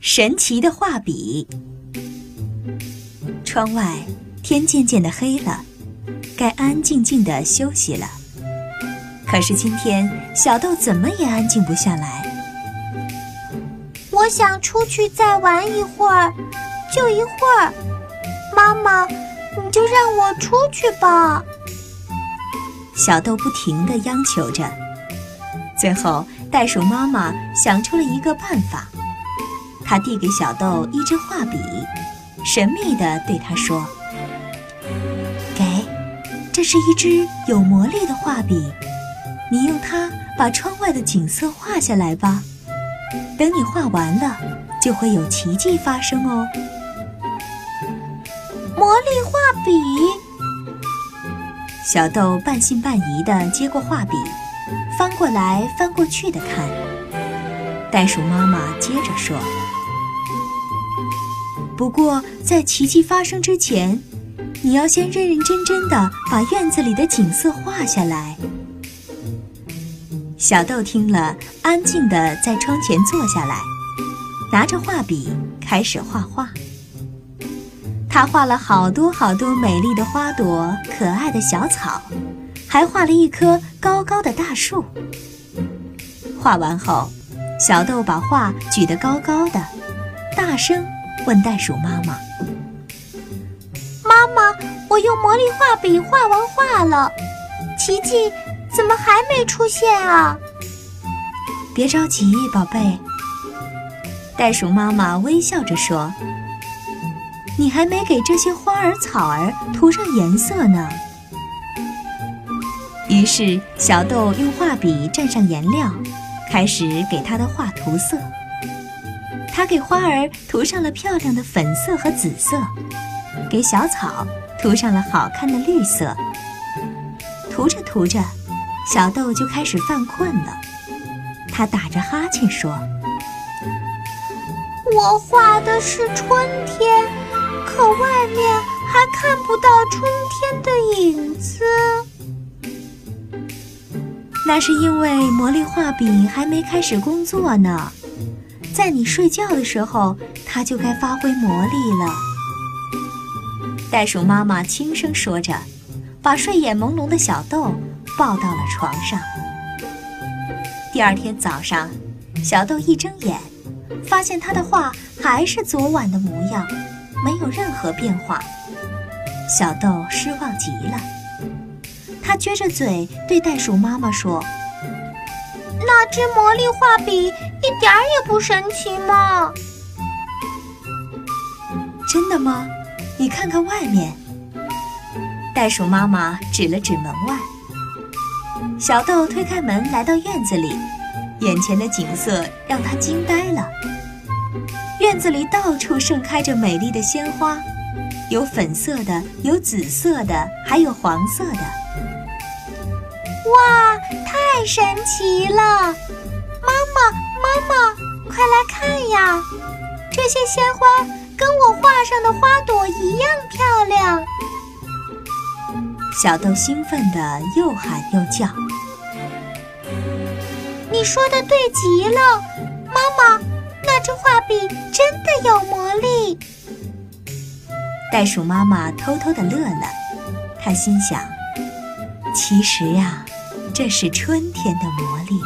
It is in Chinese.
神奇的画笔。窗外天渐渐的黑了，该安安静静的休息了。可是今天小豆怎么也安静不下来。我想出去再玩一会儿，就一会儿。妈妈，你就让我出去吧。小豆不停的央求着。最后，袋鼠妈妈想出了一个办法，他递给小豆一支画笔，神秘地对他说：“给，这是一支有魔力的画笔。”你用它把窗外的景色画下来吧。等你画完了，就会有奇迹发生哦。魔力画笔。小豆半信半疑地接过画笔，翻过来翻过去的看。袋鼠妈妈接着说：“不过在奇迹发生之前，你要先认认真真的把院子里的景色画下来。”小豆听了，安静地在窗前坐下来，拿着画笔开始画画。他画了好多好多美丽的花朵、可爱的小草，还画了一棵高高的大树。画完后，小豆把画举得高高的，大声问袋鼠妈妈：“妈妈，我用魔力画笔画完画了，奇迹？”怎么还没出现啊？别着急，宝贝。袋鼠妈妈微笑着说：“你还没给这些花儿草儿涂上颜色呢。”于是，小豆用画笔蘸上颜料，开始给他的画涂色。他给花儿涂上了漂亮的粉色和紫色，给小草涂上了好看的绿色。涂着涂着。小豆就开始犯困了，他打着哈欠说：“我画的是春天，可外面还看不到春天的影子。那是因为魔力画笔还没开始工作呢，在你睡觉的时候，它就该发挥魔力了。”袋鼠妈妈轻声说着，把睡眼朦胧的小豆。抱到了床上。第二天早上，小豆一睁眼，发现他的画还是昨晚的模样，没有任何变化。小豆失望极了，他撅着嘴对袋鼠妈妈说：“那支魔力画笔一点儿也不神奇吗？”“真的吗？你看看外面。”袋鼠妈妈指了指门外。小豆推开门，来到院子里，眼前的景色让他惊呆了。院子里到处盛开着美丽的鲜花，有粉色的，有紫色的，还有黄色的。哇，太神奇了！妈妈，妈妈，快来看呀！这些鲜花跟我画上的花朵一样漂亮。小豆兴奋的又喊又叫。你说的对极了，妈妈，那支画笔真的有魔力。袋鼠妈妈偷偷的乐了，她心想：其实呀，这是春天的魔力。